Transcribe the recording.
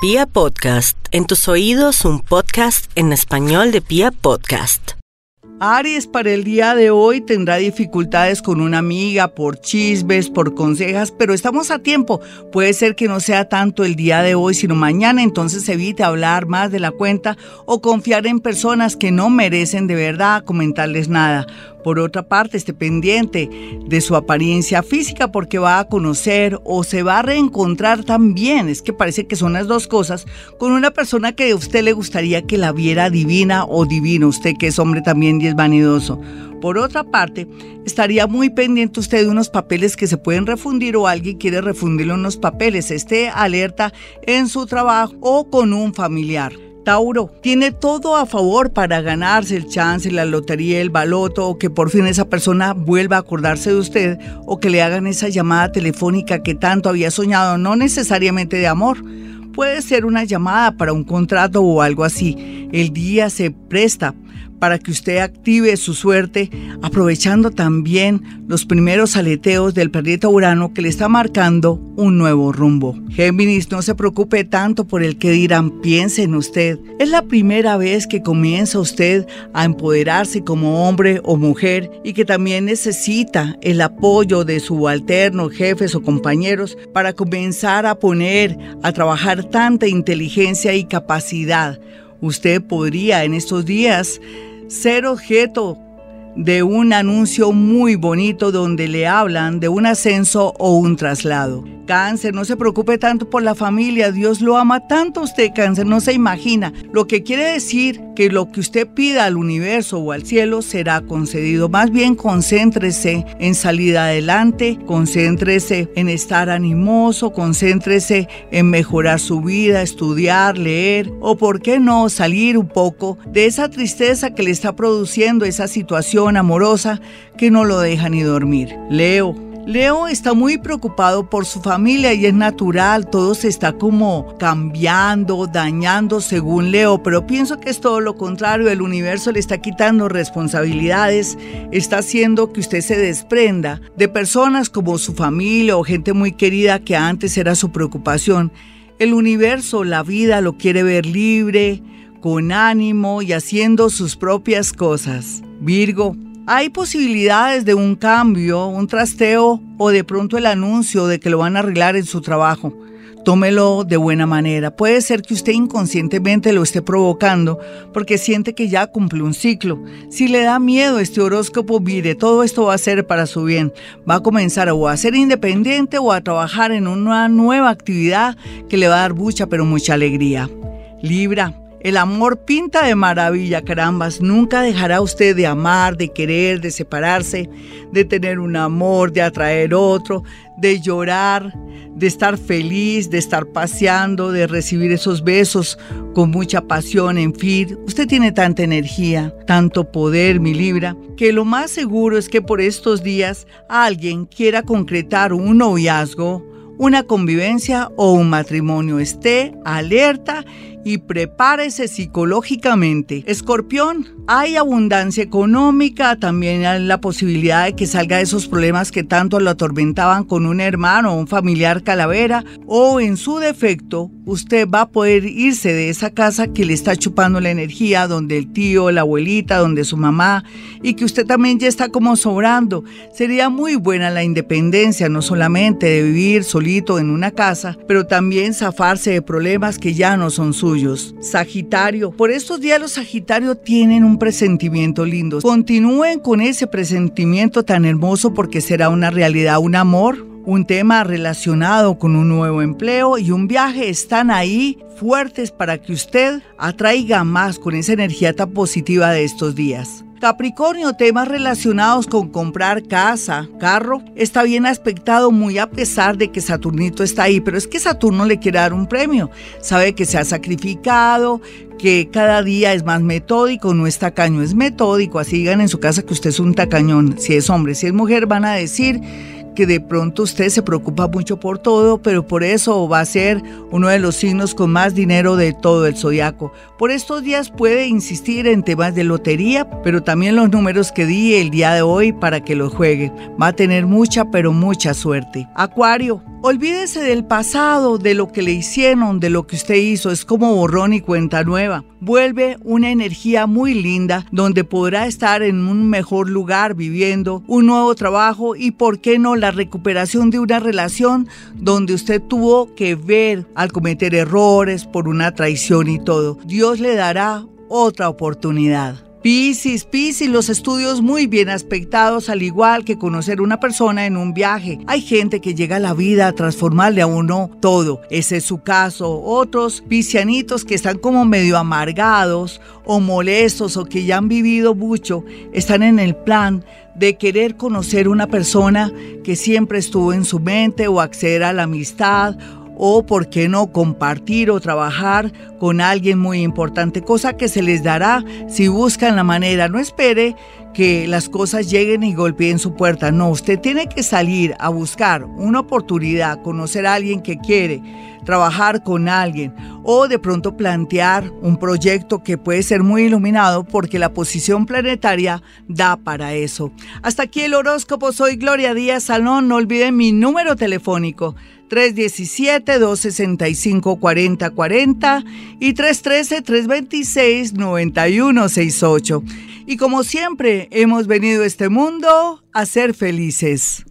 Pia Podcast, en tus oídos un podcast en español de Pia Podcast. Aries para el día de hoy tendrá dificultades con una amiga por chismes, por consejas, pero estamos a tiempo. Puede ser que no sea tanto el día de hoy, sino mañana, entonces evite hablar más de la cuenta o confiar en personas que no merecen de verdad comentarles nada. Por otra parte, esté pendiente de su apariencia física porque va a conocer o se va a reencontrar también, es que parece que son las dos cosas, con una persona que a usted le gustaría que la viera divina o divino, usted que es hombre también y es vanidoso. Por otra parte, estaría muy pendiente usted de unos papeles que se pueden refundir o alguien quiere refundirle unos papeles. Esté alerta en su trabajo o con un familiar. Tauro tiene todo a favor para ganarse el chance, la lotería, el baloto, o que por fin esa persona vuelva a acordarse de usted, o que le hagan esa llamada telefónica que tanto había soñado, no necesariamente de amor. Puede ser una llamada para un contrato o algo así. El día se presta para que usted active su suerte, aprovechando también los primeros aleteos del planeta Urano que le está marcando un nuevo rumbo. Géminis, no se preocupe tanto por el que dirán, piense en usted. Es la primera vez que comienza usted a empoderarse como hombre o mujer y que también necesita el apoyo de subalternos, jefes o compañeros para comenzar a poner a trabajar tanta inteligencia y capacidad. Usted podría en estos días ser objeto de un anuncio muy bonito donde le hablan de un ascenso o un traslado. Cáncer, no se preocupe tanto por la familia, Dios lo ama tanto a usted, cáncer, no se imagina. Lo que quiere decir que lo que usted pida al universo o al cielo será concedido. Más bien concéntrese en salir adelante, concéntrese en estar animoso, concéntrese en mejorar su vida, estudiar, leer o por qué no salir un poco de esa tristeza que le está produciendo esa situación amorosa que no lo deja ni dormir. Leo. Leo está muy preocupado por su familia y es natural, todo se está como cambiando, dañando según Leo, pero pienso que es todo lo contrario, el universo le está quitando responsabilidades, está haciendo que usted se desprenda de personas como su familia o gente muy querida que antes era su preocupación. El universo, la vida lo quiere ver libre, con ánimo y haciendo sus propias cosas. Virgo, hay posibilidades de un cambio, un trasteo o de pronto el anuncio de que lo van a arreglar en su trabajo. Tómelo de buena manera. Puede ser que usted inconscientemente lo esté provocando porque siente que ya cumple un ciclo. Si le da miedo este horóscopo, mire, todo esto va a ser para su bien. Va a comenzar o a ser independiente o a trabajar en una nueva actividad que le va a dar mucha, pero mucha alegría. Libra, el amor pinta de maravilla, carambas. Nunca dejará usted de amar, de querer, de separarse, de tener un amor, de atraer otro, de llorar, de estar feliz, de estar paseando, de recibir esos besos con mucha pasión, en fin. Usted tiene tanta energía, tanto poder, mi Libra, que lo más seguro es que por estos días alguien quiera concretar un noviazgo, una convivencia o un matrimonio. Esté alerta y prepárese psicológicamente. Escorpión, hay abundancia económica, también hay la posibilidad de que salga de esos problemas que tanto lo atormentaban con un hermano o un familiar calavera, o en su defecto, usted va a poder irse de esa casa que le está chupando la energía, donde el tío, la abuelita, donde su mamá, y que usted también ya está como sobrando. Sería muy buena la independencia, no solamente de vivir solito en una casa, pero también zafarse de problemas que ya no son suyos Sagitario, por estos días los Sagitario tienen un presentimiento lindo. Continúen con ese presentimiento tan hermoso porque será una realidad, un amor, un tema relacionado con un nuevo empleo y un viaje están ahí fuertes para que usted atraiga más con esa energía tan positiva de estos días. Capricornio, temas relacionados con comprar casa, carro, está bien aspectado muy a pesar de que Saturnito está ahí, pero es que Saturno le quiere dar un premio. Sabe que se ha sacrificado, que cada día es más metódico, no es tacaño, es metódico. Así digan en su casa que usted es un tacañón. Si es hombre, si es mujer, van a decir que de pronto usted se preocupa mucho por todo, pero por eso va a ser uno de los signos con más dinero de todo el zodiaco. Por estos días puede insistir en temas de lotería, pero también los números que di el día de hoy para que los juegue. Va a tener mucha, pero mucha suerte. Acuario, olvídese del pasado, de lo que le hicieron, de lo que usted hizo. Es como borrón y cuenta nueva. Vuelve una energía muy linda donde podrá estar en un mejor lugar viviendo un nuevo trabajo y, ¿por qué no?, la recuperación de una relación donde usted tuvo que ver al cometer errores por una traición y todo. Dios le dará otra oportunidad. Piscis, Piscis, los estudios muy bien aspectados, al igual que conocer una persona en un viaje. Hay gente que llega a la vida a transformarle a uno todo. Ese es su caso. Otros piscianitos que están como medio amargados o molestos o que ya han vivido mucho, están en el plan de querer conocer una persona que siempre estuvo en su mente o acceder a la amistad o, por qué no, compartir o trabajar con alguien muy importante, cosa que se les dará si buscan la manera. No espere que las cosas lleguen y golpeen su puerta. No, usted tiene que salir a buscar una oportunidad, conocer a alguien que quiere, trabajar con alguien o de pronto plantear un proyecto que puede ser muy iluminado porque la posición planetaria da para eso. Hasta aquí el horóscopo. Soy Gloria Díaz Salón. No olviden mi número telefónico 317-265-4040 y 313-326-9168. Y como siempre, hemos venido a este mundo a ser felices.